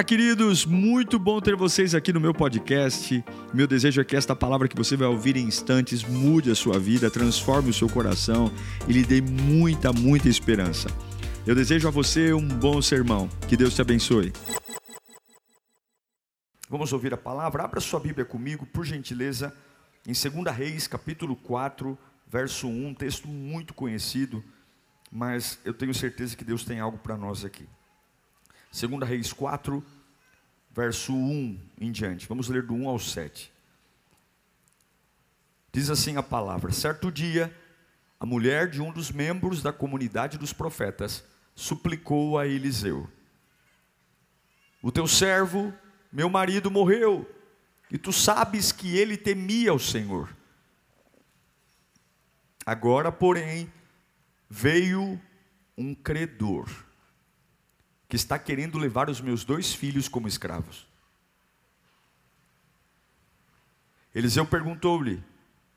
Olá, queridos, muito bom ter vocês aqui no meu podcast. Meu desejo é que esta palavra que você vai ouvir em instantes mude a sua vida, transforme o seu coração e lhe dê muita, muita esperança. Eu desejo a você um bom sermão. Que Deus te abençoe. Vamos ouvir a palavra. Abra sua Bíblia comigo, por gentileza, em 2 Reis, capítulo 4, verso 1, um texto muito conhecido, mas eu tenho certeza que Deus tem algo para nós aqui. 2 Reis 4, verso 1 em diante. Vamos ler do 1 ao 7. Diz assim a palavra: Certo dia, a mulher de um dos membros da comunidade dos profetas suplicou a Eliseu: O teu servo, meu marido, morreu, e tu sabes que ele temia o Senhor. Agora, porém, veio um credor que está querendo levar os meus dois filhos como escravos. Eliseu perguntou-lhe: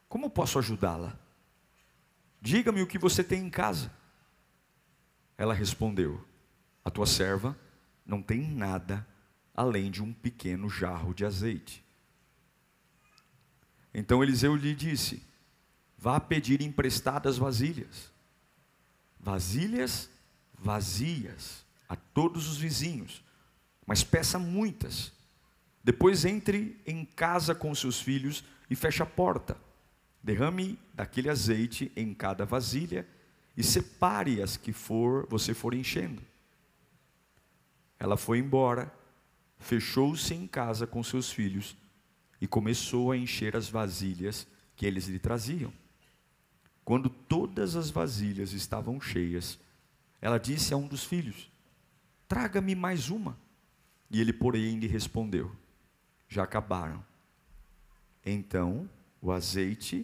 Como posso ajudá-la? Diga-me o que você tem em casa. Ela respondeu: A tua serva não tem nada além de um pequeno jarro de azeite. Então Eliseu lhe disse: Vá pedir emprestadas vasilhas. Vasilhas vazias a todos os vizinhos, mas peça muitas. Depois entre em casa com seus filhos e feche a porta. Derrame daquele azeite em cada vasilha e separe as que for você for enchendo. Ela foi embora, fechou-se em casa com seus filhos e começou a encher as vasilhas que eles lhe traziam. Quando todas as vasilhas estavam cheias, ela disse a um dos filhos: Traga-me mais uma. E ele, porém, lhe respondeu: Já acabaram. Então o azeite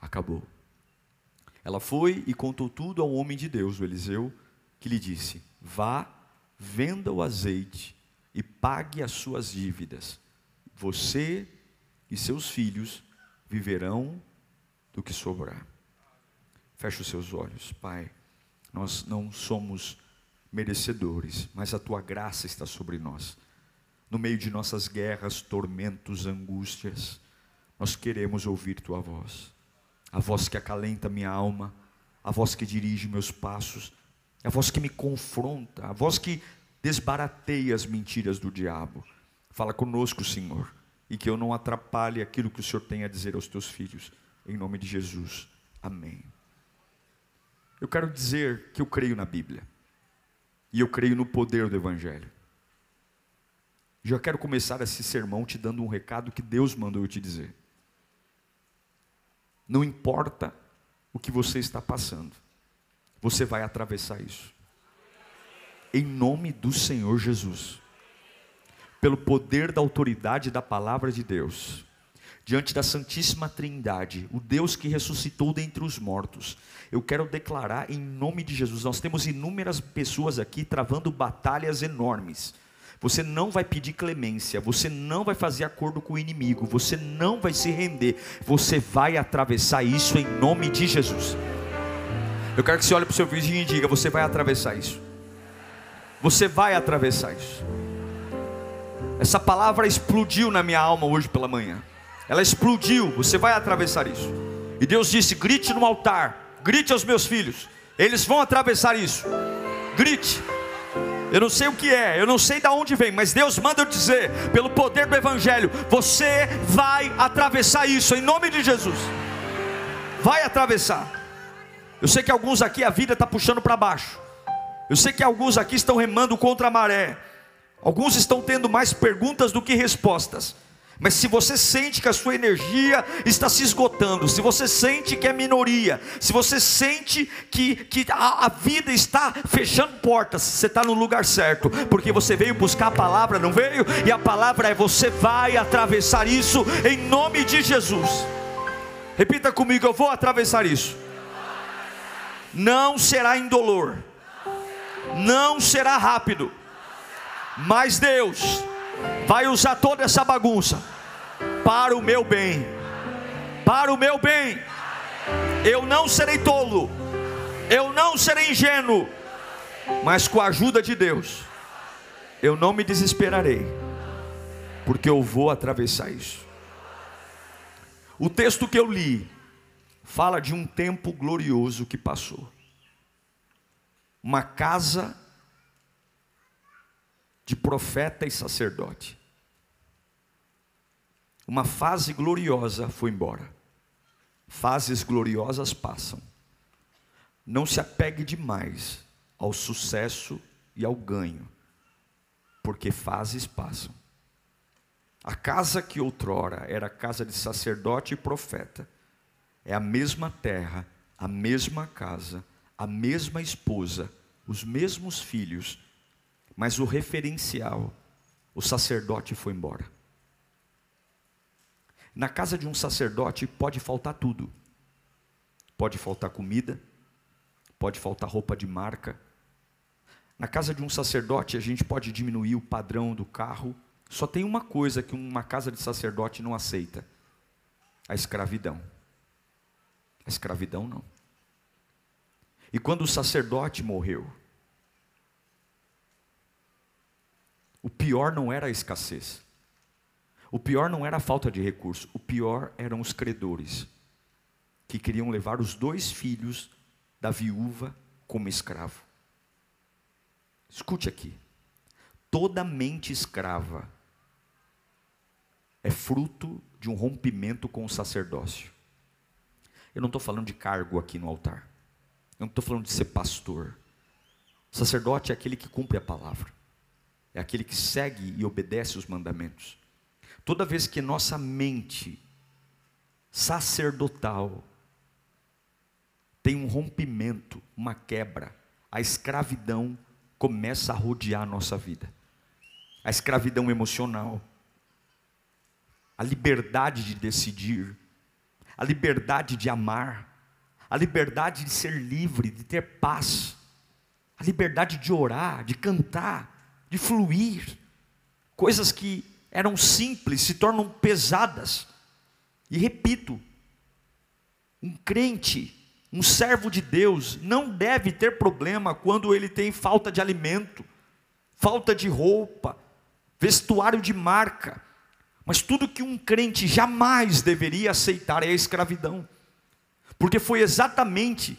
acabou. Ela foi e contou tudo ao homem de Deus, o Eliseu, que lhe disse: Vá, venda o azeite e pague as suas dívidas. Você e seus filhos viverão do que sobrar. Feche os seus olhos, Pai. Nós não somos merecedores, mas a tua graça está sobre nós. No meio de nossas guerras, tormentos, angústias, nós queremos ouvir tua voz. A voz que acalenta minha alma, a voz que dirige meus passos, a voz que me confronta, a voz que desbarateia as mentiras do diabo. Fala conosco, Senhor, e que eu não atrapalhe aquilo que o Senhor tem a dizer aos teus filhos. Em nome de Jesus. Amém. Eu quero dizer que eu creio na Bíblia. E eu creio no poder do Evangelho. Já quero começar esse sermão te dando um recado que Deus mandou eu te dizer. Não importa o que você está passando, você vai atravessar isso. Em nome do Senhor Jesus. Pelo poder da autoridade da palavra de Deus diante da Santíssima Trindade, o Deus que ressuscitou dentre os mortos. Eu quero declarar em nome de Jesus, nós temos inúmeras pessoas aqui travando batalhas enormes. Você não vai pedir clemência, você não vai fazer acordo com o inimigo, você não vai se render, você vai atravessar isso em nome de Jesus. Eu quero que você olhe para o seu vizinho e diga: Você vai atravessar isso. Você vai atravessar isso. Essa palavra explodiu na minha alma hoje pela manhã. Ela explodiu. Você vai atravessar isso. E Deus disse: grite no altar, grite aos meus filhos. Eles vão atravessar isso. Grite. Eu não sei o que é, eu não sei de onde vem, mas Deus manda eu dizer, pelo poder do Evangelho, você vai atravessar isso, em nome de Jesus. Vai atravessar. Eu sei que alguns aqui a vida está puxando para baixo. Eu sei que alguns aqui estão remando contra a maré. Alguns estão tendo mais perguntas do que respostas. Mas se você sente que a sua energia está se esgotando, se você sente que é minoria, se você sente que, que a, a vida está fechando portas, você está no lugar certo, porque você veio buscar a palavra, não veio? E a palavra é: você vai atravessar isso em nome de Jesus. Repita comigo: eu vou atravessar isso. Não será indolor, não será rápido, mas Deus vai usar toda essa bagunça para o meu bem. Para o meu bem. Eu não serei tolo. Eu não serei ingênuo. Mas com a ajuda de Deus, Eu não me desesperarei, porque eu vou atravessar isso. O texto que eu li fala de um tempo glorioso que passou. Uma casa de profeta e sacerdote. Uma fase gloriosa foi embora. Fases gloriosas passam. Não se apegue demais ao sucesso e ao ganho porque fases passam. A casa que outrora era casa de sacerdote e profeta, é a mesma terra, a mesma casa, a mesma esposa, os mesmos filhos, mas o referencial, o sacerdote foi embora. Na casa de um sacerdote pode faltar tudo. Pode faltar comida, pode faltar roupa de marca, na casa de um sacerdote, a gente pode diminuir o padrão do carro. Só tem uma coisa que uma casa de sacerdote não aceita: a escravidão. A escravidão não. E quando o sacerdote morreu, o pior não era a escassez. O pior não era a falta de recurso, o pior eram os credores, que queriam levar os dois filhos da viúva como escravo. Escute aqui. Toda mente escrava é fruto de um rompimento com o sacerdócio. Eu não estou falando de cargo aqui no altar. Eu não estou falando de ser pastor. sacerdote é aquele que cumpre a palavra. É aquele que segue e obedece os mandamentos. Toda vez que nossa mente sacerdotal tem um rompimento, uma quebra, a escravidão começa a rodear a nossa vida. A escravidão emocional, a liberdade de decidir, a liberdade de amar, a liberdade de ser livre, de ter paz, a liberdade de orar, de cantar, de fluir. Coisas que eram simples se tornam pesadas. E repito, um crente um servo de Deus não deve ter problema quando ele tem falta de alimento, falta de roupa, vestuário de marca. Mas tudo que um crente jamais deveria aceitar é a escravidão. Porque foi exatamente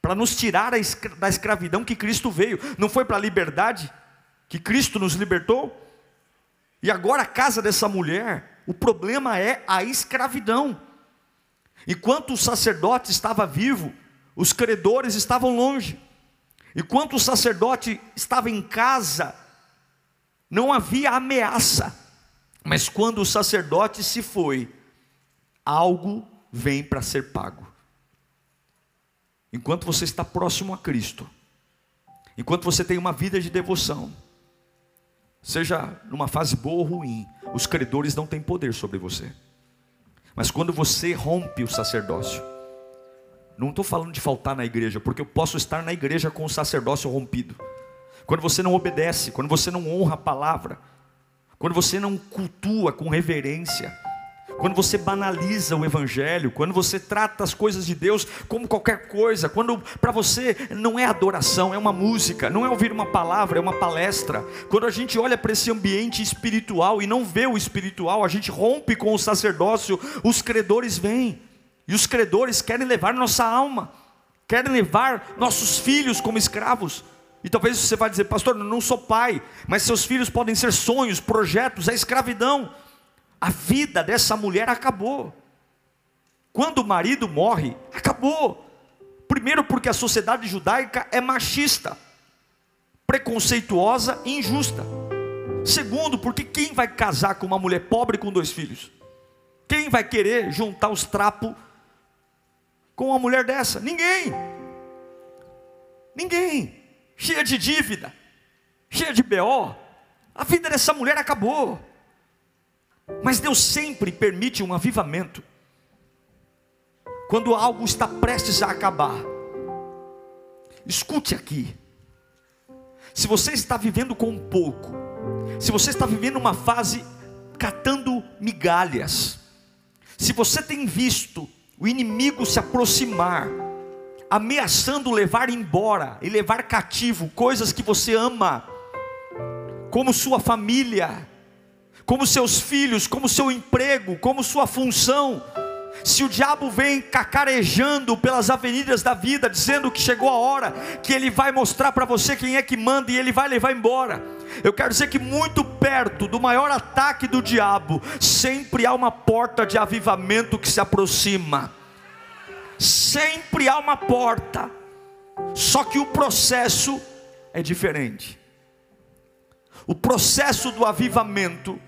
para nos tirar da escravidão que Cristo veio. Não foi para a liberdade que Cristo nos libertou? E agora a casa dessa mulher, o problema é a escravidão. Enquanto o sacerdote estava vivo, os credores estavam longe. Enquanto o sacerdote estava em casa, não havia ameaça. Mas quando o sacerdote se foi, algo vem para ser pago. Enquanto você está próximo a Cristo, enquanto você tem uma vida de devoção, seja numa fase boa ou ruim, os credores não têm poder sobre você. Mas quando você rompe o sacerdócio, não estou falando de faltar na igreja, porque eu posso estar na igreja com o sacerdócio rompido. Quando você não obedece, quando você não honra a palavra, quando você não cultua com reverência, quando você banaliza o evangelho, quando você trata as coisas de Deus como qualquer coisa, quando para você não é adoração, é uma música, não é ouvir uma palavra, é uma palestra. Quando a gente olha para esse ambiente espiritual e não vê o espiritual, a gente rompe com o sacerdócio, os credores vêm. E os credores querem levar nossa alma, querem levar nossos filhos como escravos. E talvez você vai dizer, pastor, eu não sou pai, mas seus filhos podem ser sonhos, projetos, é escravidão a vida dessa mulher acabou. Quando o marido morre, acabou. Primeiro, porque a sociedade judaica é machista, preconceituosa e injusta. Segundo, porque quem vai casar com uma mulher pobre com dois filhos? Quem vai querer juntar os trapos com uma mulher dessa? Ninguém. Ninguém. Cheia de dívida, cheia de BO. A vida dessa mulher acabou. Mas Deus sempre permite um avivamento. Quando algo está prestes a acabar. Escute aqui. Se você está vivendo com pouco, se você está vivendo uma fase catando migalhas, se você tem visto o inimigo se aproximar, ameaçando levar embora e levar cativo coisas que você ama, como sua família, como seus filhos, como seu emprego, como sua função. Se o diabo vem cacarejando pelas avenidas da vida, dizendo que chegou a hora, que ele vai mostrar para você quem é que manda e ele vai levar embora. Eu quero dizer que muito perto do maior ataque do diabo, sempre há uma porta de avivamento que se aproxima. Sempre há uma porta. Só que o processo é diferente. O processo do avivamento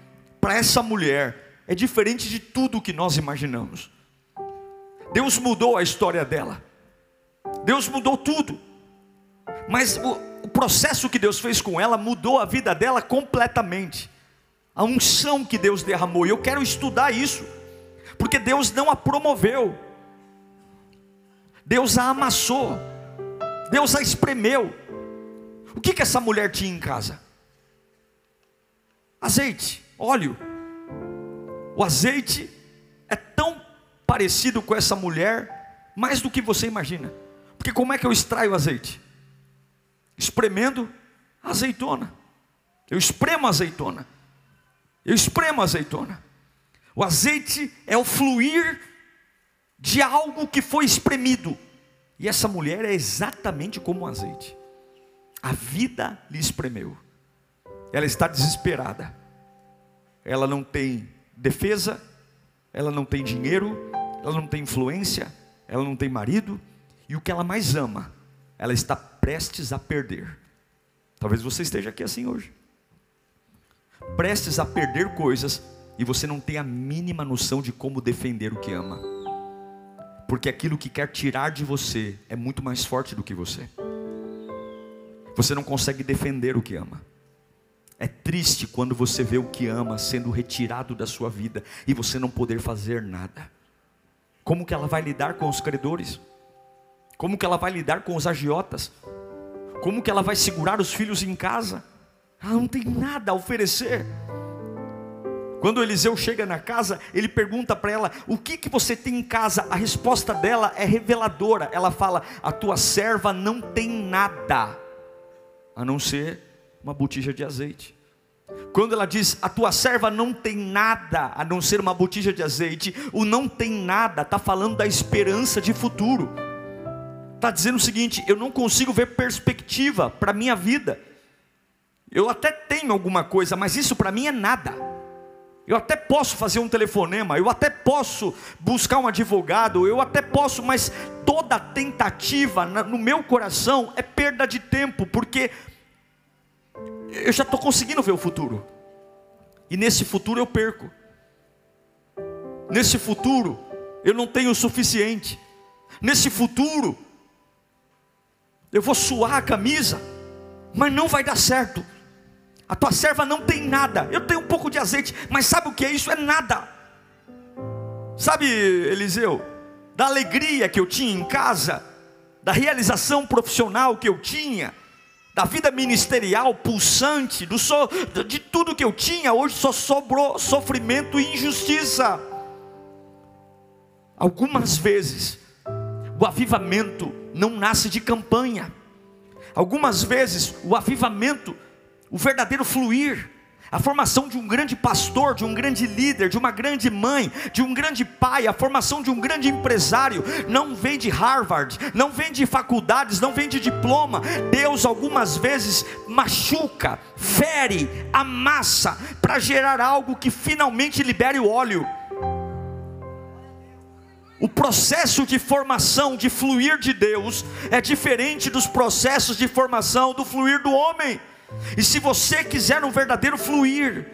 para essa mulher é diferente de tudo que nós imaginamos. Deus mudou a história dela. Deus mudou tudo. Mas o, o, processo que Deus fez com ela mudou a vida dela completamente. A unção que Deus derramou. E eu quero estudar isso. Porque Deus não a promoveu. Deus a amassou. Deus a espremeu. O que, que essa mulher tinha em casa? Azeite, óleo. O azeite é tão parecido com essa mulher, mais do que você imagina. Porque como é que eu extraio azeite? Espremendo azeitona. Eu espremo azeitona. Eu espremo azeitona. O azeite é o fluir de algo que foi espremido. E essa mulher é exatamente como o azeite. A vida lhe espremeu. Ela está desesperada. Ela não tem defesa, ela não tem dinheiro, ela não tem influência, ela não tem marido, e o que ela mais ama, ela está prestes a perder. Talvez você esteja aqui assim hoje, prestes a perder coisas, e você não tem a mínima noção de como defender o que ama, porque aquilo que quer tirar de você é muito mais forte do que você, você não consegue defender o que ama. É triste quando você vê o que ama sendo retirado da sua vida e você não poder fazer nada. Como que ela vai lidar com os credores? Como que ela vai lidar com os agiotas? Como que ela vai segurar os filhos em casa? Ela não tem nada a oferecer. Quando Eliseu chega na casa, ele pergunta para ela: O que que você tem em casa? A resposta dela é reveladora. Ela fala: A tua serva não tem nada a não ser uma botija de azeite. Quando ela diz, a tua serva não tem nada a não ser uma botija de azeite, o não tem nada está falando da esperança de futuro. Está dizendo o seguinte: eu não consigo ver perspectiva para a minha vida. Eu até tenho alguma coisa, mas isso para mim é nada. Eu até posso fazer um telefonema, eu até posso buscar um advogado, eu até posso, mas toda tentativa no meu coração é perda de tempo, porque eu já estou conseguindo ver o futuro. E nesse futuro eu perco. Nesse futuro eu não tenho o suficiente. Nesse futuro eu vou suar a camisa, mas não vai dar certo. A tua serva não tem nada. Eu tenho um pouco de azeite, mas sabe o que é isso? É nada. Sabe, Eliseu, da alegria que eu tinha em casa, da realização profissional que eu tinha, da vida ministerial pulsante, do so, de tudo que eu tinha, hoje só sobrou sofrimento e injustiça. Algumas vezes, o avivamento não nasce de campanha. Algumas vezes, o avivamento, o verdadeiro fluir, a formação de um grande pastor, de um grande líder, de uma grande mãe, de um grande pai, a formação de um grande empresário, não vem de Harvard, não vem de faculdades, não vem de diploma. Deus algumas vezes machuca, fere, amassa, para gerar algo que finalmente libere o óleo. O processo de formação, de fluir de Deus, é diferente dos processos de formação do fluir do homem. E se você quiser um verdadeiro fluir,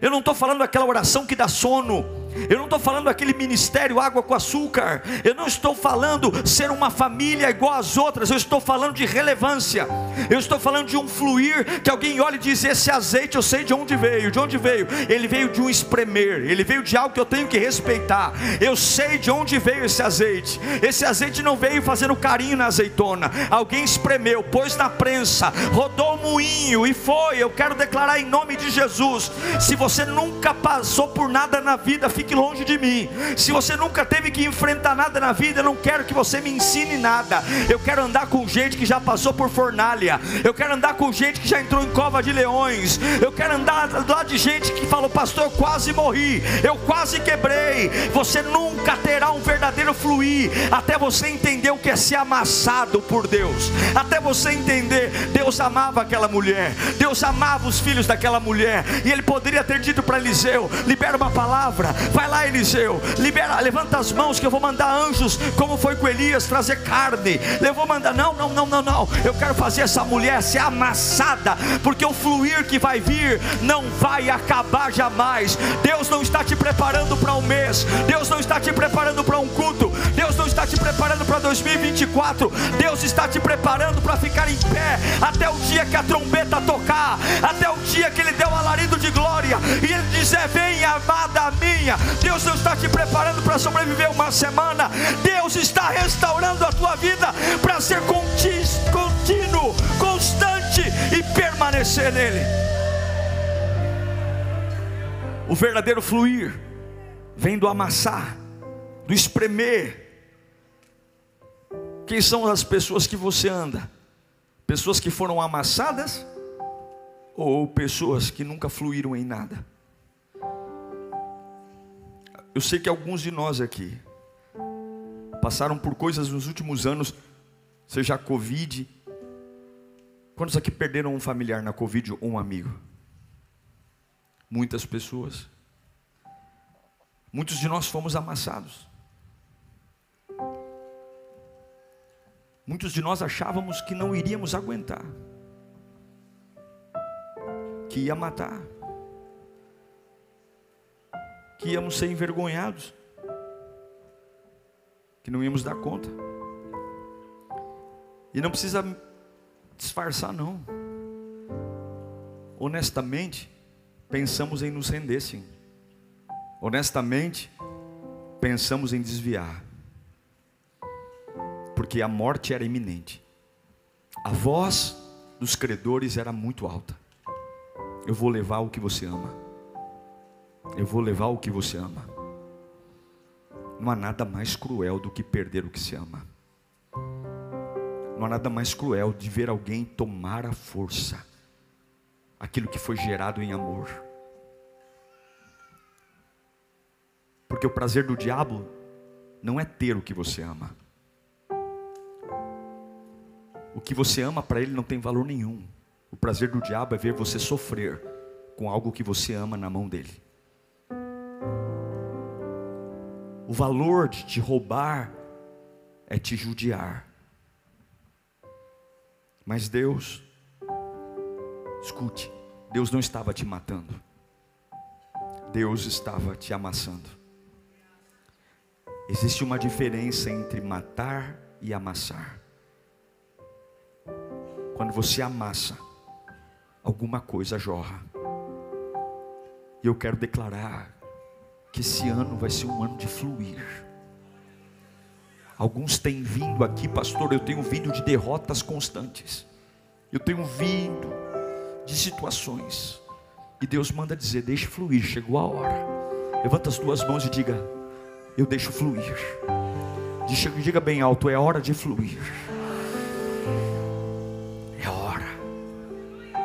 eu não estou falando daquela oração que dá sono, eu não estou falando aquele ministério água com açúcar, eu não estou falando ser uma família igual às outras, eu estou falando de relevância, eu estou falando de um fluir que alguém olha e diz: Esse azeite eu sei de onde veio, de onde veio? Ele veio de um espremer, ele veio de algo que eu tenho que respeitar. Eu sei de onde veio esse azeite. Esse azeite não veio fazendo carinho na azeitona, alguém espremeu, pôs na prensa, rodou o moinho e foi. Eu quero declarar em nome de Jesus: se você nunca passou por nada na vida, fique fique longe de mim. Se você nunca teve que enfrentar nada na vida, eu não quero que você me ensine nada. Eu quero andar com gente que já passou por fornalha. Eu quero andar com gente que já entrou em cova de leões. Eu quero andar lado de gente que falou, pastor, eu quase morri, eu quase quebrei. Você nunca terá um verdadeiro fluir até você entender o que é ser amassado por Deus. Até você entender, Deus amava aquela mulher, Deus amava os filhos daquela mulher, e ele poderia ter dito para Eliseu: libera uma palavra, vai lá, Eliseu, libera, levanta as mãos que eu vou mandar anjos, como foi com Elias, trazer carne. Eu vou mandar, não, não, não, não, não. Eu quero fazer essa mulher ser amassada, porque o fluir que vai vir não vai acabar jamais. Deus não está te preparando para um mês, Deus não está te preparando para um culto, Deus não está te preparando para 2024, Deus está te preparando para ficar em pé até o dia que a trombeta tocar, até o dia que Ele deu o alarido de glória e Ele dizer: Vem, amada minha. Deus não está te preparando para sobreviver uma semana, Deus está restaurando a tua vida para ser contínuo, constante e permanecer nele. O verdadeiro fluir vem do amassar, do espremer. Quem são as pessoas que você anda? Pessoas que foram amassadas ou pessoas que nunca fluíram em nada? Eu sei que alguns de nós aqui passaram por coisas nos últimos anos, seja a Covid. Quantos aqui perderam um familiar na Covid ou um amigo? Muitas pessoas. Muitos de nós fomos amassados. Muitos de nós achávamos que não iríamos aguentar, que ia matar, que íamos ser envergonhados, que não íamos dar conta. E não precisa disfarçar, não. Honestamente, pensamos em nos render, sim. Honestamente, pensamos em desviar porque a morte era iminente. A voz dos credores era muito alta. Eu vou levar o que você ama. Eu vou levar o que você ama. Não há nada mais cruel do que perder o que se ama. Não há nada mais cruel de ver alguém tomar a força aquilo que foi gerado em amor. Porque o prazer do diabo não é ter o que você ama. O que você ama para ele não tem valor nenhum. O prazer do diabo é ver você sofrer com algo que você ama na mão dele. O valor de te roubar é te judiar. Mas Deus, escute, Deus não estava te matando. Deus estava te amassando. Existe uma diferença entre matar e amassar. Quando você amassa, alguma coisa jorra. E eu quero declarar que esse ano vai ser um ano de fluir. Alguns têm vindo aqui, pastor, eu tenho vindo de derrotas constantes. Eu tenho vindo de situações. E Deus manda dizer: deixe fluir, chegou a hora. Levanta as duas mãos e diga: Eu deixo fluir. Diga bem alto: é hora de fluir.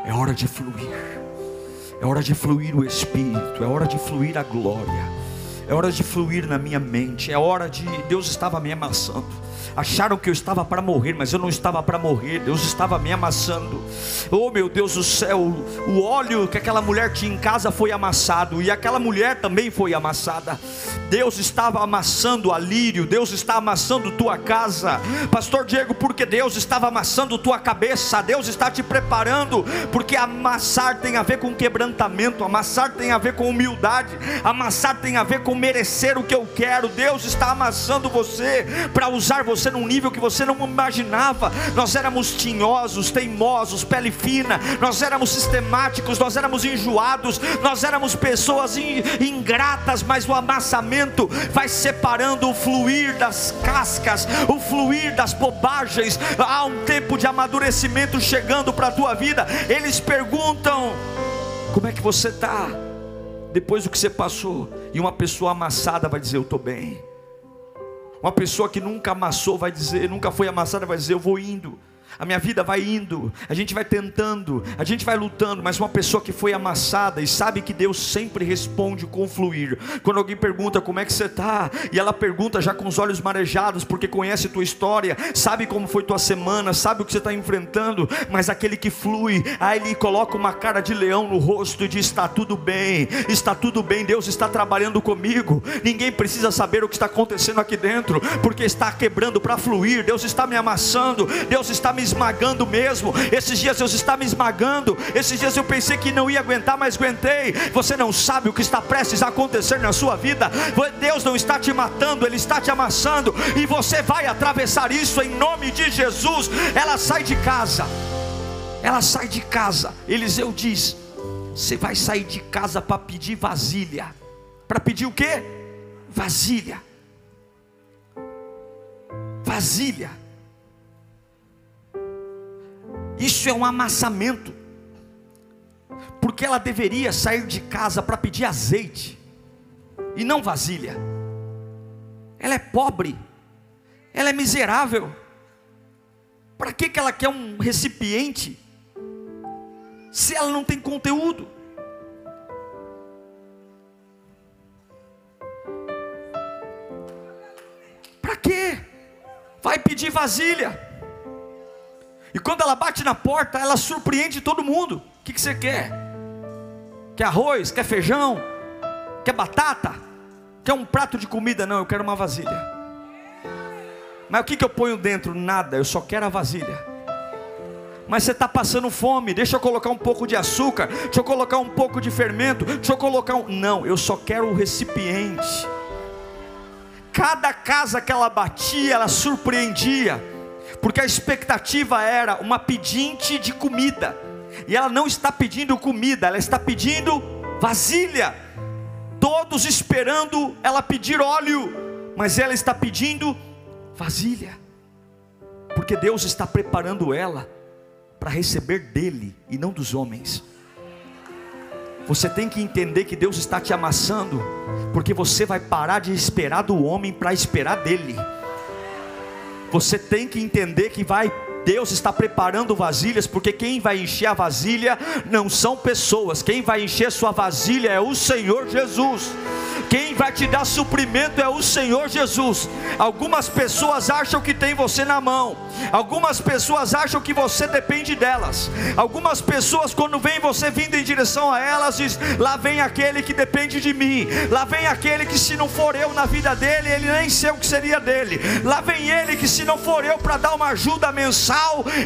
É hora de fluir. É hora de fluir o Espírito. É hora de fluir a glória. É hora de fluir na minha mente. É hora de. Deus estava me amassando. Acharam que eu estava para morrer, mas eu não estava para morrer. Deus estava me amassando. Oh meu Deus do céu, o óleo que aquela mulher tinha em casa foi amassado e aquela mulher também foi amassada. Deus estava amassando a lírio, Deus está amassando tua casa. Pastor Diego, porque Deus estava amassando tua cabeça, Deus está te preparando, porque amassar tem a ver com quebrantamento, amassar tem a ver com humildade, amassar tem a ver com merecer o que eu quero. Deus está amassando você para usar você num nível que você não imaginava. Nós éramos tinhosos, teimosos, pele fina, nós éramos sistemáticos, nós éramos enjoados, nós éramos pessoas ingratas, mas o amassamento vai separando o fluir das cascas, o fluir das bobagens. Há um tempo de amadurecimento chegando para a tua vida. Eles perguntam: como é que você está? Depois do que você passou, E uma pessoa amassada vai dizer: Eu estou bem. Uma pessoa que nunca amassou vai dizer, nunca foi amassada, vai dizer: Eu vou indo a minha vida vai indo, a gente vai tentando, a gente vai lutando, mas uma pessoa que foi amassada e sabe que Deus sempre responde com fluir. Quando alguém pergunta como é que você está, e ela pergunta já com os olhos marejados, porque conhece tua história, sabe como foi tua semana, sabe o que você está enfrentando, mas aquele que flui, aí ele coloca uma cara de leão no rosto e diz: está tudo bem, está tudo bem, Deus está trabalhando comigo, ninguém precisa saber o que está acontecendo aqui dentro, porque está quebrando para fluir, Deus está me amassando, Deus está me me esmagando mesmo. Esses dias Deus está me esmagando. Esses dias eu pensei que não ia aguentar, mas aguentei. Você não sabe o que está prestes a acontecer na sua vida. Deus não está te matando, Ele está te amassando. E você vai atravessar isso em nome de Jesus. Ela sai de casa. Ela sai de casa. Eliseu diz: Você vai sair de casa para pedir vasilha. Para pedir o que? Vasilha. Vasilha. Isso é um amassamento. Porque ela deveria sair de casa para pedir azeite e não vasilha. Ela é pobre, ela é miserável. Para que, que ela quer um recipiente se ela não tem conteúdo? Para quê? Vai pedir vasilha. E quando ela bate na porta, ela surpreende todo mundo. O que, que você quer? Quer arroz? Quer feijão? Quer batata? Quer um prato de comida? Não, eu quero uma vasilha. Mas o que, que eu ponho dentro? Nada, eu só quero a vasilha. Mas você está passando fome, deixa eu colocar um pouco de açúcar, deixa eu colocar um pouco de fermento, deixa eu colocar um. Não, eu só quero o recipiente. Cada casa que ela batia, ela surpreendia porque a expectativa era uma pedinte de comida, e ela não está pedindo comida, ela está pedindo vasilha. Todos esperando ela pedir óleo, mas ela está pedindo vasilha, porque Deus está preparando ela para receber dele e não dos homens. Você tem que entender que Deus está te amassando, porque você vai parar de esperar do homem para esperar dele. Você tem que entender que vai Deus está preparando vasilhas, porque quem vai encher a vasilha não são pessoas, quem vai encher sua vasilha é o Senhor Jesus. Quem vai te dar suprimento é o Senhor Jesus. Algumas pessoas acham que tem você na mão. Algumas pessoas acham que você depende delas. Algumas pessoas, quando vem você vindo em direção a elas, diz: Lá vem aquele que depende de mim. Lá vem aquele que, se não for eu na vida dele, ele nem sei o que seria dele. Lá vem ele que, se não for eu para dar uma ajuda mensal,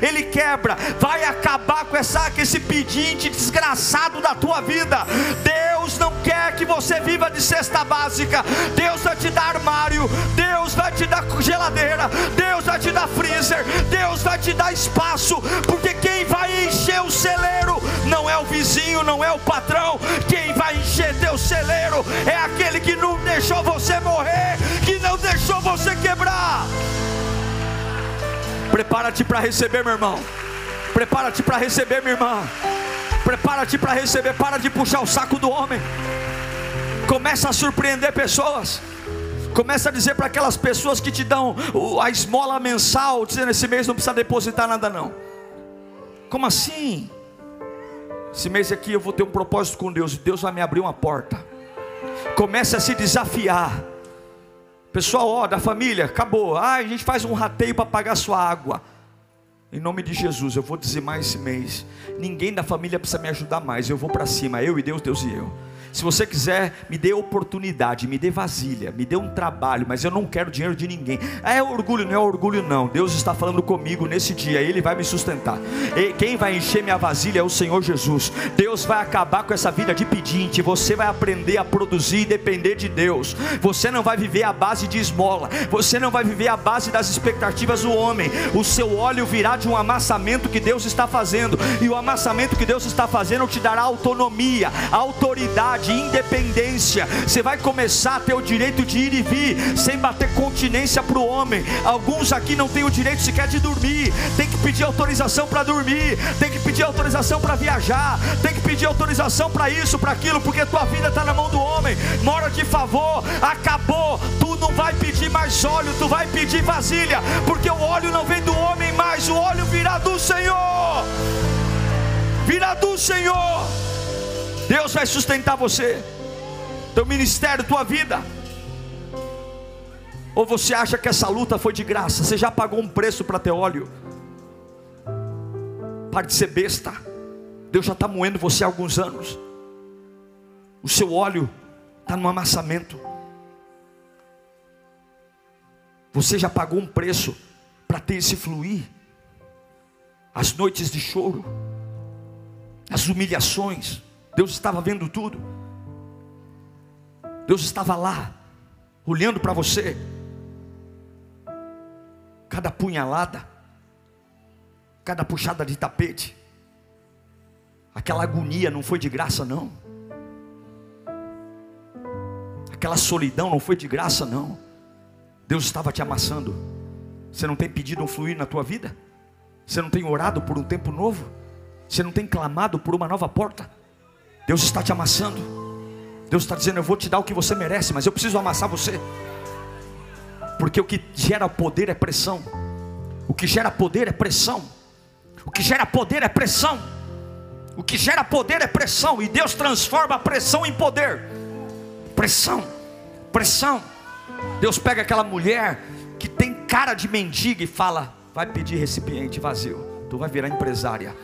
ele quebra. Vai acabar com, essa, com esse pedinte desgraçado da tua vida. Deus não quer que você viva de cesta básica, Deus vai te dar armário, Deus vai te dar geladeira, Deus vai te dar freezer, Deus vai te dar espaço, porque quem vai encher o celeiro não é o vizinho, não é o patrão, quem vai encher teu celeiro é aquele que não deixou você morrer, que não deixou você quebrar. Prepara-te para receber, meu irmão. Prepara-te para receber, minha irmã. Prepara-te para receber. Para de puxar o saco do homem. Começa a surpreender pessoas. Começa a dizer para aquelas pessoas que te dão a esmola mensal, dizendo esse mês não precisa depositar nada não. Como assim? Esse mês aqui eu vou ter um propósito com Deus Deus vai me abrir uma porta. Comece a se desafiar. Pessoal, ó, da família, acabou. Ah, a gente faz um rateio para pagar sua água. Em nome de Jesus, eu vou dizer mais esse mês. Ninguém da família precisa me ajudar mais. Eu vou para cima, eu e Deus, Deus e eu. Se você quiser, me dê oportunidade, me dê vasilha, me dê um trabalho, mas eu não quero dinheiro de ninguém. É orgulho, não é orgulho, não. Deus está falando comigo nesse dia, Ele vai me sustentar. E quem vai encher minha vasilha é o Senhor Jesus. Deus vai acabar com essa vida de pedinte. Você vai aprender a produzir e depender de Deus. Você não vai viver a base de esmola. Você não vai viver a base das expectativas do homem. O seu óleo virá de um amassamento que Deus está fazendo. E o amassamento que Deus está fazendo te dará autonomia, autoridade de independência. Você vai começar a ter o direito de ir e vir, sem bater continência para o homem. Alguns aqui não têm o direito sequer de dormir, tem que pedir autorização para dormir, tem que pedir autorização para viajar, tem que pedir autorização para isso, para aquilo, porque tua vida está na mão do homem. Mora de favor, acabou. Tu não vai pedir mais óleo, tu vai pedir vasilha, porque o óleo não vem do homem mais, o óleo virá do Senhor. Virá do Senhor. Deus vai sustentar você, teu ministério, tua vida. Ou você acha que essa luta foi de graça? Você já pagou um preço para ter óleo? Pare de ser besta. Deus já está moendo você há alguns anos. O seu óleo está no amassamento. Você já pagou um preço para ter esse fluir. As noites de choro, as humilhações. Deus estava vendo tudo. Deus estava lá, olhando para você. Cada punhalada, cada puxada de tapete, aquela agonia não foi de graça, não. Aquela solidão não foi de graça, não. Deus estava te amassando. Você não tem pedido um fluir na tua vida? Você não tem orado por um tempo novo? Você não tem clamado por uma nova porta? Deus está te amassando. Deus está dizendo: Eu vou te dar o que você merece, mas eu preciso amassar você. Porque o que gera poder é pressão. O que gera poder é pressão. O que gera poder é pressão. O que gera poder é pressão. E Deus transforma a pressão em poder. Pressão, pressão. Deus pega aquela mulher que tem cara de mendiga e fala: vai pedir recipiente vazio, tu vai virar empresária.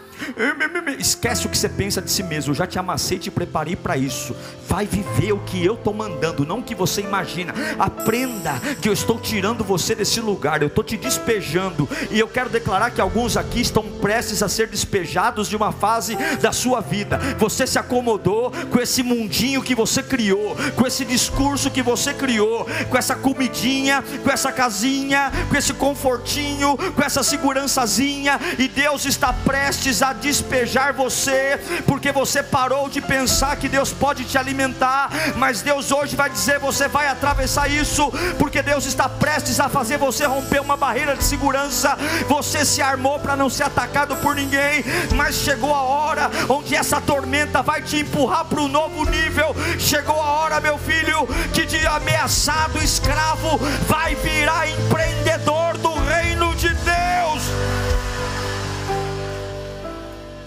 Esquece o que você pensa de si mesmo. Eu já te amassei, te preparei para isso. Vai viver o que eu estou mandando, não o que você imagina. Aprenda que eu estou tirando você desse lugar, eu estou te despejando. E eu quero declarar que alguns aqui estão prestes a ser despejados de uma fase da sua vida. Você se acomodou com esse mundinho que você criou, com esse discurso que você criou, com essa comidinha, com essa casinha, com esse confortinho, com essa segurançazinha. E Deus está prestes a despejar você, porque você parou de pensar que Deus pode te alimentar, mas Deus hoje vai dizer: você vai atravessar isso, porque Deus está prestes a fazer você romper uma barreira de segurança. Você se armou para não ser atacado por ninguém, mas chegou a hora onde essa tormenta vai te empurrar para um novo nível. Chegou a hora, meu filho, que de ameaçado escravo vai virar empreendedor do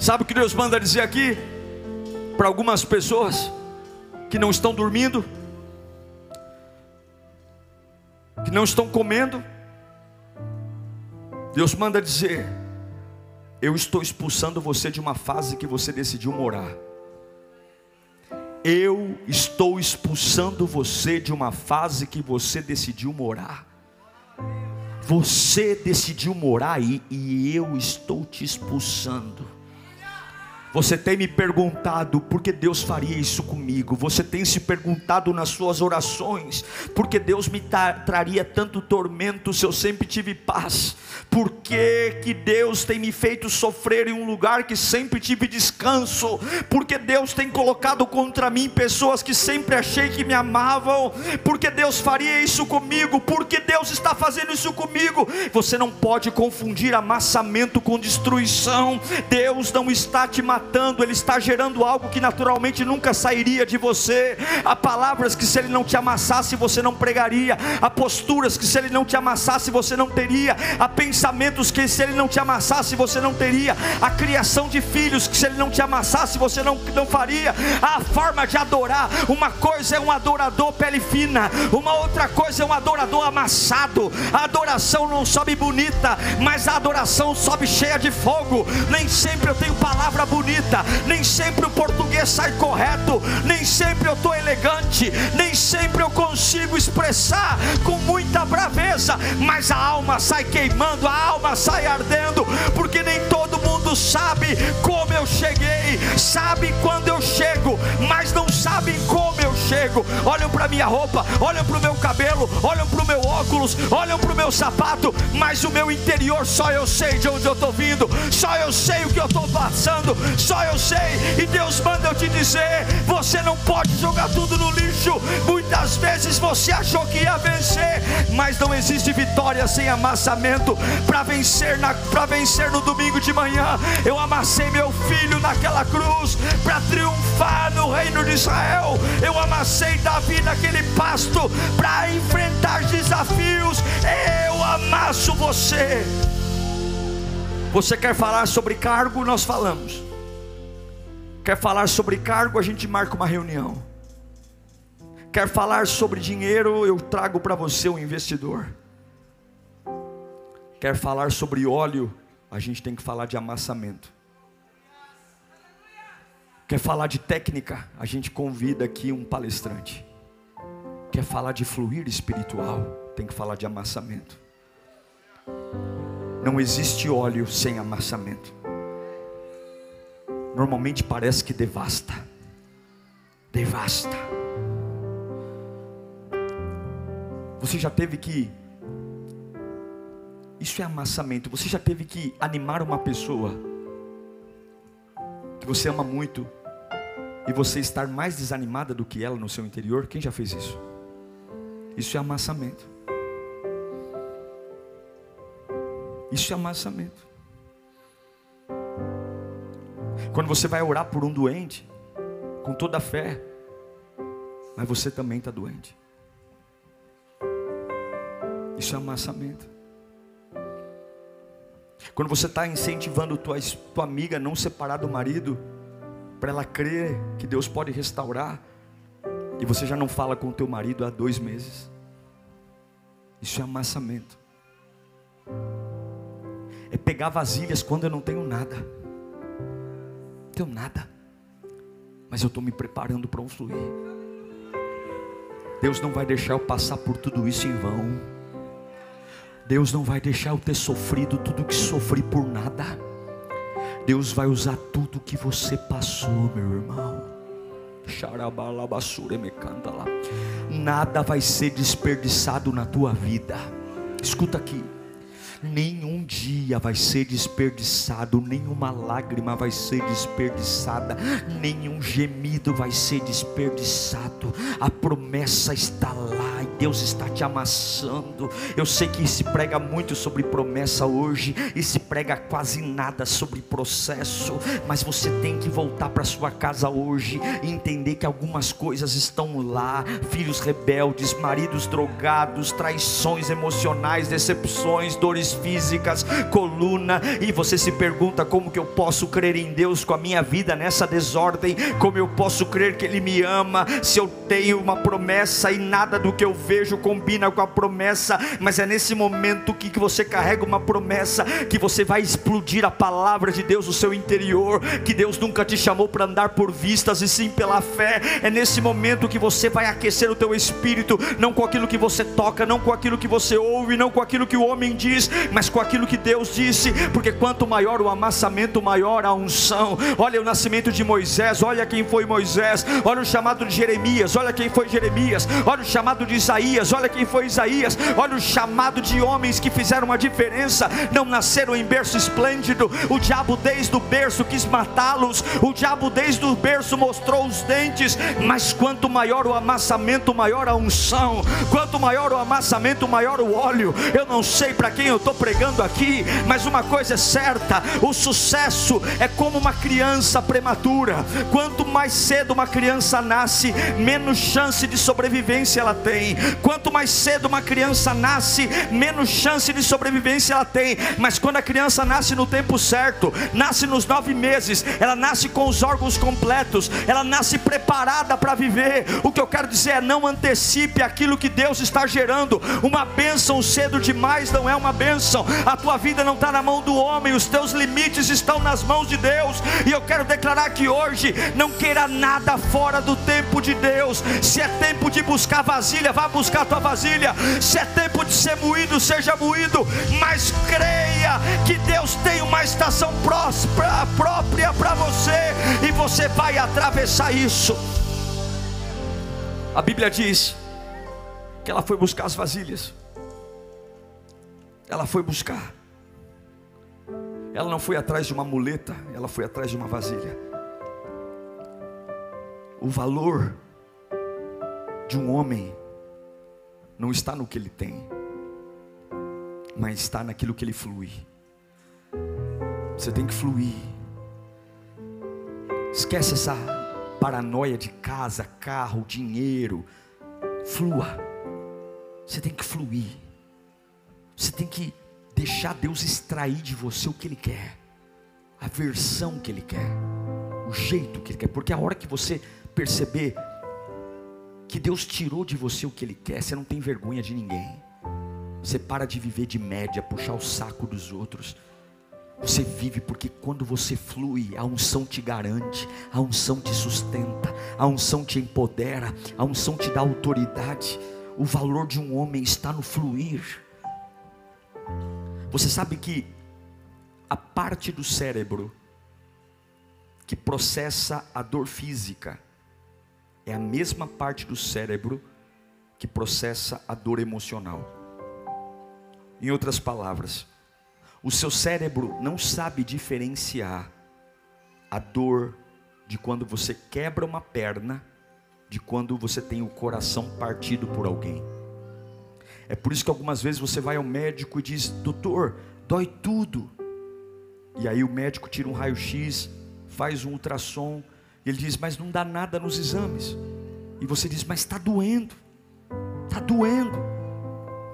Sabe o que Deus manda dizer aqui? Para algumas pessoas que não estão dormindo, que não estão comendo, Deus manda dizer: Eu estou expulsando você de uma fase que você decidiu morar. Eu estou expulsando você de uma fase que você decidiu morar. Você decidiu morar aí e eu estou te expulsando. Você tem me perguntado por que Deus faria isso comigo? Você tem se perguntado nas suas orações por que Deus me traria tanto tormento se eu sempre tive paz? Por que, que Deus tem me feito sofrer em um lugar que sempre tive descanso? Porque Deus tem colocado contra mim pessoas que sempre achei que me amavam? Porque Deus faria isso comigo? Porque Deus está fazendo isso comigo? Você não pode confundir amassamento com destruição. Deus não está te matando matando, Ele está gerando algo que naturalmente nunca sairia de você. Há palavras que se Ele não te amassasse, você não pregaria. Há posturas que se Ele não te amassasse, você não teria. Há pensamentos que se Ele não te amassasse, você não teria. Há criação de filhos que se Ele não te amassasse, você não, não faria. Há forma de adorar. Uma coisa é um adorador pele fina, uma outra coisa é um adorador amassado. A adoração não sobe bonita, mas a adoração sobe cheia de fogo. Nem sempre eu tenho palavra bonita bonita, nem sempre o português sai correto, nem sempre eu estou elegante, nem sempre eu consigo expressar com muita braveza, mas a alma sai queimando, a alma sai ardendo, porque nem todo sabe como eu cheguei, sabe quando eu chego, mas não sabem como eu chego, olham para minha roupa, olham para o meu cabelo, olham para o meu óculos, olham para o meu sapato, mas o meu interior só eu sei de onde eu estou vindo, só eu sei o que eu estou passando, só eu sei. E Deus manda eu te dizer: você não pode jogar tudo no lixo. Muitas vezes você achou que ia vencer, mas não existe vitória sem amassamento. Para vencer, para vencer no domingo de manhã, eu amassei meu filho naquela cruz para triunfar no reino de Israel. Eu amassei Davi naquele pasto para enfrentar desafios. Eu amasso você. Você quer falar sobre cargo? Nós falamos. Quer falar sobre cargo? A gente marca uma reunião. Quer falar sobre dinheiro? Eu trago para você um investidor. Quer falar sobre óleo? A gente tem que falar de amassamento. Quer falar de técnica? A gente convida aqui um palestrante. Quer falar de fluir espiritual? Tem que falar de amassamento. Não existe óleo sem amassamento. Normalmente parece que devasta. Devasta. Você já teve que. Isso é amassamento. Você já teve que animar uma pessoa que você ama muito e você estar mais desanimada do que ela no seu interior, quem já fez isso? Isso é amassamento. Isso é amassamento. Quando você vai orar por um doente, com toda a fé, mas você também está doente. Isso é amassamento. Quando você está incentivando tua, tua amiga a não separar do marido, para ela crer que Deus pode restaurar, e você já não fala com o teu marido há dois meses, isso é amassamento. É pegar vasilhas quando eu não tenho nada, não tenho nada, mas eu estou me preparando para um fluir. Deus não vai deixar eu passar por tudo isso em vão. Deus não vai deixar eu ter sofrido tudo que sofri por nada. Deus vai usar tudo que você passou, meu irmão. Nada vai ser desperdiçado na tua vida. Escuta aqui nenhum dia vai ser desperdiçado, nenhuma lágrima vai ser desperdiçada, nenhum gemido vai ser desperdiçado. A promessa está lá e Deus está te amassando. Eu sei que se prega muito sobre promessa hoje e se prega quase nada sobre processo, mas você tem que voltar para sua casa hoje e entender que algumas coisas estão lá, filhos rebeldes, maridos drogados, traições emocionais, decepções, dores físicas, coluna, e você se pergunta como que eu posso crer em Deus com a minha vida nessa desordem, como eu posso crer que Ele me ama, se eu tenho uma promessa e nada do que eu vejo combina com a promessa, mas é nesse momento que, que você carrega uma promessa, que você vai explodir a palavra de Deus no seu interior, que Deus nunca te chamou para andar por vistas e sim pela fé, é nesse momento que você vai aquecer o teu espírito, não com aquilo que você toca, não com aquilo que você ouve, não com aquilo que o homem diz, mas com aquilo que Deus disse, porque quanto maior o amassamento, maior a unção. Olha o nascimento de Moisés, olha quem foi Moisés, olha o chamado de Jeremias, olha quem foi Jeremias, olha o chamado de Isaías, olha quem foi Isaías, olha o chamado de homens que fizeram uma diferença, não nasceram em berço esplêndido, o diabo desde o berço quis matá-los, o diabo desde o berço mostrou os dentes, mas quanto maior o amassamento, maior a unção, quanto maior o amassamento, maior o óleo. Eu não sei para quem eu estou pregando aqui, mas uma coisa é certa: o sucesso é como uma criança prematura. Quanto mais cedo uma criança nasce, menos chance de sobrevivência ela tem. Quanto mais cedo uma criança nasce, menos chance de sobrevivência ela tem. Mas quando a criança nasce no tempo certo, nasce nos nove meses, ela nasce com os órgãos completos, ela nasce preparada para viver. O que eu quero dizer é: não antecipe aquilo que Deus está gerando. Uma bênção cedo demais não é uma bênção bênção. A tua vida não está na mão do homem, os teus limites estão nas mãos de Deus. E eu quero declarar que hoje não queira nada fora do tempo de Deus. Se é tempo de buscar vasilha, vá buscar a tua vasilha. Se é tempo de ser moído, seja moído. Mas creia que Deus tem uma estação próspera, própria para você, e você vai atravessar isso. A Bíblia diz que ela foi buscar as vasilhas. Ela foi buscar. Ela não foi atrás de uma muleta, ela foi atrás de uma vasilha. O valor de um homem não está no que ele tem, mas está naquilo que ele flui. Você tem que fluir. Esquece essa paranoia de casa, carro, dinheiro. Flua. Você tem que fluir. Você tem que deixar Deus extrair de você o que Ele quer, a versão que Ele quer, o jeito que Ele quer. Porque a hora que você perceber que Deus tirou de você o que Ele quer, você não tem vergonha de ninguém. Você para de viver de média, puxar o saco dos outros. Você vive porque quando você flui, a unção te garante, a unção te sustenta, a unção te empodera, a unção te dá autoridade. O valor de um homem está no fluir. Você sabe que a parte do cérebro que processa a dor física é a mesma parte do cérebro que processa a dor emocional. Em outras palavras, o seu cérebro não sabe diferenciar a dor de quando você quebra uma perna de quando você tem o coração partido por alguém. É por isso que algumas vezes você vai ao médico e diz: Doutor, dói tudo. E aí o médico tira um raio-x, faz um ultrassom, e ele diz: Mas não dá nada nos exames. E você diz: Mas está doendo, está doendo,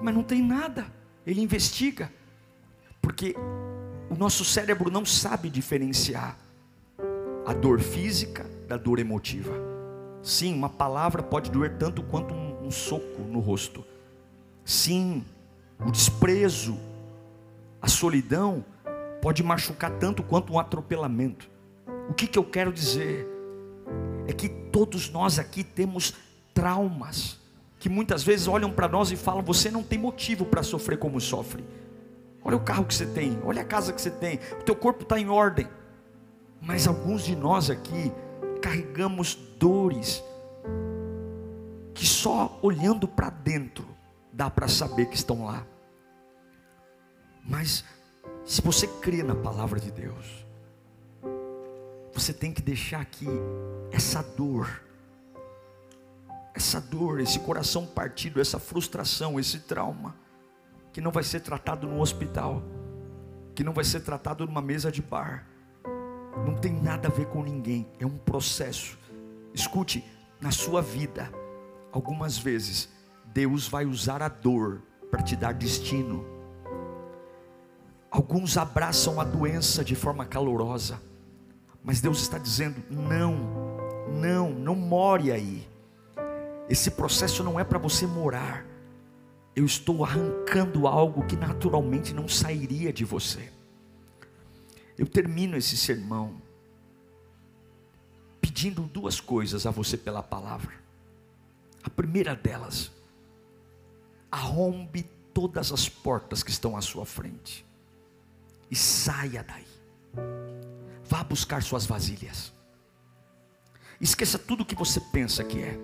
mas não tem nada. Ele investiga, porque o nosso cérebro não sabe diferenciar a dor física da dor emotiva. Sim, uma palavra pode doer tanto quanto um, um soco no rosto. Sim, o desprezo, a solidão pode machucar tanto quanto um atropelamento. O que, que eu quero dizer? É que todos nós aqui temos traumas que muitas vezes olham para nós e falam: você não tem motivo para sofrer como sofre. Olha o carro que você tem, olha a casa que você tem, o teu corpo está em ordem. Mas alguns de nós aqui carregamos dores que só olhando para dentro dá para saber que estão lá. Mas se você crê na palavra de Deus, você tem que deixar que essa dor, essa dor, esse coração partido, essa frustração, esse trauma, que não vai ser tratado no hospital, que não vai ser tratado numa mesa de bar, não tem nada a ver com ninguém, é um processo. Escute, na sua vida, algumas vezes Deus vai usar a dor para te dar destino. Alguns abraçam a doença de forma calorosa, mas Deus está dizendo: não, não, não more aí. Esse processo não é para você morar. Eu estou arrancando algo que naturalmente não sairia de você. Eu termino esse sermão pedindo duas coisas a você pela palavra. A primeira delas, arrombe todas as portas que estão à sua frente e saia daí. Vá buscar suas vasilhas. Esqueça tudo o que você pensa que é.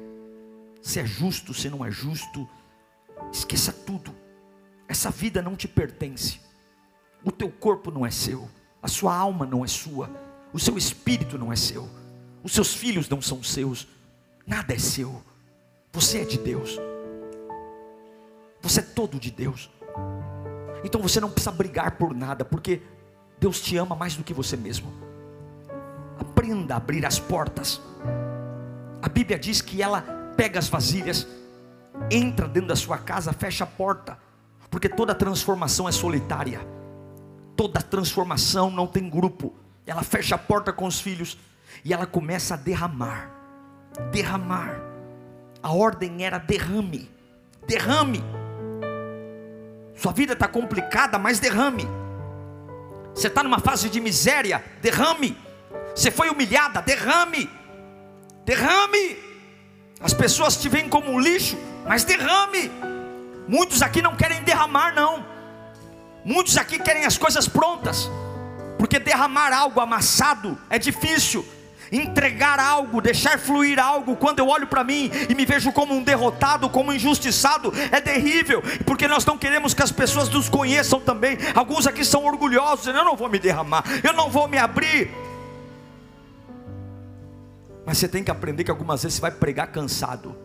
Se é justo, se não é justo. Esqueça tudo. Essa vida não te pertence. O teu corpo não é seu. A sua alma não é sua. O seu espírito não é seu. Os seus filhos não são seus. Nada é seu. Você é de Deus. Você é todo de Deus. Então você não precisa brigar por nada, porque Deus te ama mais do que você mesmo. Aprenda a abrir as portas. A Bíblia diz que ela pega as vasilhas, entra dentro da sua casa, fecha a porta, porque toda transformação é solitária. Toda transformação não tem grupo. Ela fecha a porta com os filhos e ela começa a derramar. Derramar. A ordem era derrame. Derrame. Sua vida está complicada, mas derrame. Você está numa fase de miséria, derrame. Você foi humilhada, derrame. Derrame. As pessoas te veem como um lixo, mas derrame. Muitos aqui não querem derramar, não. Muitos aqui querem as coisas prontas, porque derramar algo amassado é difícil. Entregar algo, deixar fluir algo, quando eu olho para mim e me vejo como um derrotado, como um injustiçado, é terrível, porque nós não queremos que as pessoas nos conheçam também. Alguns aqui são orgulhosos, eu não vou me derramar, eu não vou me abrir. Mas você tem que aprender que algumas vezes você vai pregar cansado,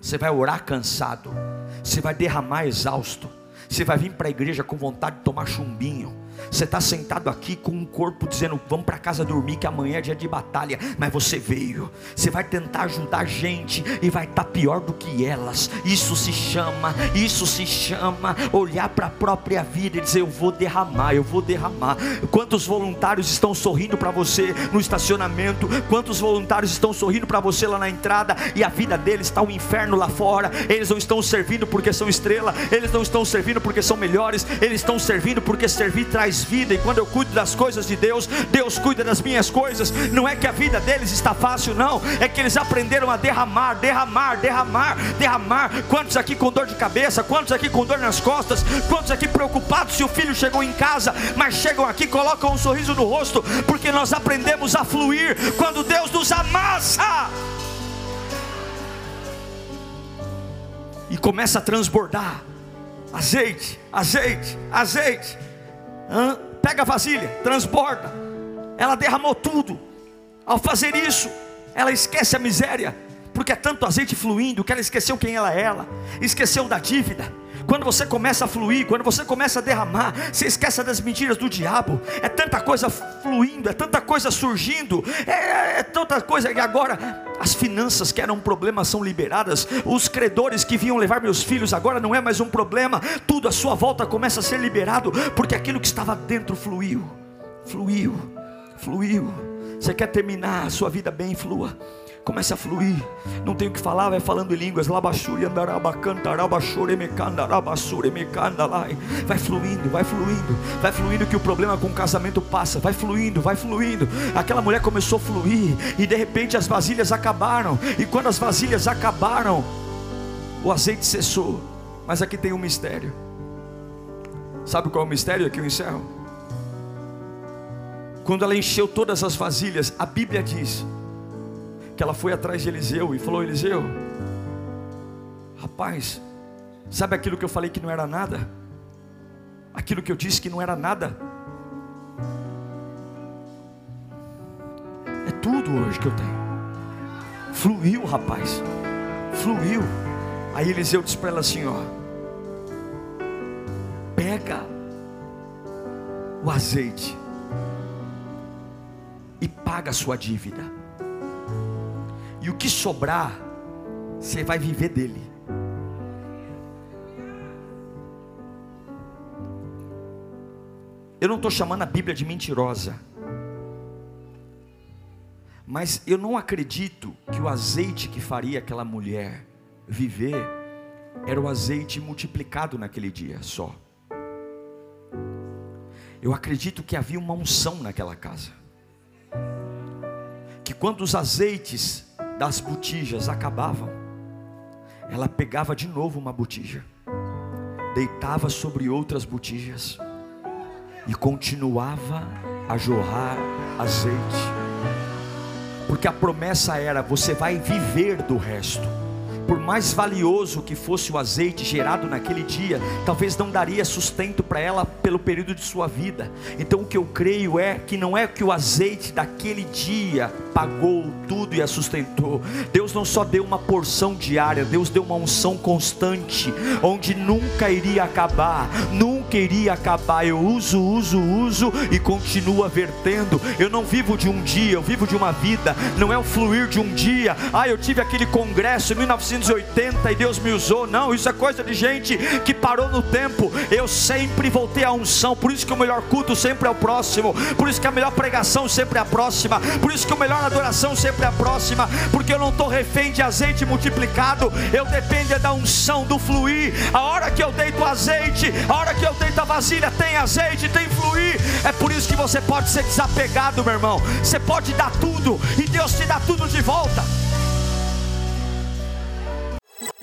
você vai orar cansado, você vai derramar exausto, você vai vir para a igreja com vontade de tomar chumbinho você está sentado aqui com um corpo dizendo: Vamos para casa dormir, que amanhã é dia de batalha. Mas você veio. Você vai tentar ajudar gente e vai estar tá pior do que elas. Isso se chama, isso se chama olhar para a própria vida e dizer: Eu vou derramar, eu vou derramar. Quantos voluntários estão sorrindo para você no estacionamento? Quantos voluntários estão sorrindo para você lá na entrada? E a vida deles está um inferno lá fora. Eles não estão servindo porque são estrela, eles não estão servindo porque são melhores, eles estão servindo porque servir traz traz vida, e quando eu cuido das coisas de Deus, Deus cuida das minhas coisas. Não é que a vida deles está fácil, não, é que eles aprenderam a derramar, derramar, derramar, derramar. Quantos aqui com dor de cabeça, quantos aqui com dor nas costas, quantos aqui preocupados se o filho chegou em casa, mas chegam aqui, colocam um sorriso no rosto, porque nós aprendemos a fluir quando Deus nos amassa. E começa a transbordar azeite, azeite, azeite pega a vasilha, transborda. Ela derramou tudo. Ao fazer isso, ela esquece a miséria, porque é tanto azeite fluindo que ela esqueceu quem ela é, ela, esqueceu da dívida. Quando você começa a fluir, quando você começa a derramar, você esquece das mentiras do diabo. É tanta coisa fluindo, é tanta coisa surgindo, é, é tanta coisa que agora as finanças que eram um problema são liberadas. Os credores que vinham levar meus filhos agora não é mais um problema. Tudo à sua volta começa a ser liberado, porque aquilo que estava dentro fluiu, fluiu, fluiu. Você quer terminar a sua vida bem, flua. Comece a fluir. Não tem o que falar, vai falando em línguas. Vai fluindo, vai fluindo. Vai fluindo que o problema com o casamento passa. Vai fluindo, vai fluindo. Aquela mulher começou a fluir. E de repente as vasilhas acabaram. E quando as vasilhas acabaram, o azeite cessou. Mas aqui tem um mistério. Sabe qual é o mistério? Aqui eu encerro. Quando ela encheu todas as vasilhas, a Bíblia diz que ela foi atrás de Eliseu e falou: Eliseu, rapaz, sabe aquilo que eu falei que não era nada? Aquilo que eu disse que não era nada? É tudo hoje que eu tenho. Fluiu, rapaz. Fluiu. Aí Eliseu disse para ela assim: ó, pega o azeite e paga a sua dívida. E o que sobrar, você vai viver dele. Eu não estou chamando a Bíblia de mentirosa. Mas eu não acredito que o azeite que faria aquela mulher viver era o azeite multiplicado naquele dia só. Eu acredito que havia uma unção naquela casa. Que quando os azeites das botijas acabavam, ela pegava de novo uma botija, deitava sobre outras botijas e continuava a jorrar azeite, porque a promessa era: você vai viver do resto. Por mais valioso que fosse o azeite gerado naquele dia, talvez não daria sustento para ela pelo período de sua vida. Então o que eu creio é que não é que o azeite daquele dia pagou tudo e a sustentou. Deus não só deu uma porção diária, Deus deu uma unção constante, onde nunca iria acabar, nunca iria acabar. Eu uso, uso, uso e continua vertendo. Eu não vivo de um dia, eu vivo de uma vida. Não é o fluir de um dia. Ah, eu tive aquele congresso em 1900 1980 e Deus me usou. Não, isso é coisa de gente que parou no tempo. Eu sempre voltei à unção. Por isso que o melhor culto sempre é o próximo. Por isso que a melhor pregação sempre é a próxima. Por isso que a melhor adoração sempre é a próxima. Porque eu não estou refém de azeite multiplicado. Eu dependo é da unção, do fluir. A hora que eu deito azeite, a hora que eu deito a vasilha, tem azeite, tem fluir. É por isso que você pode ser desapegado, meu irmão. Você pode dar tudo e Deus te dá tudo de volta.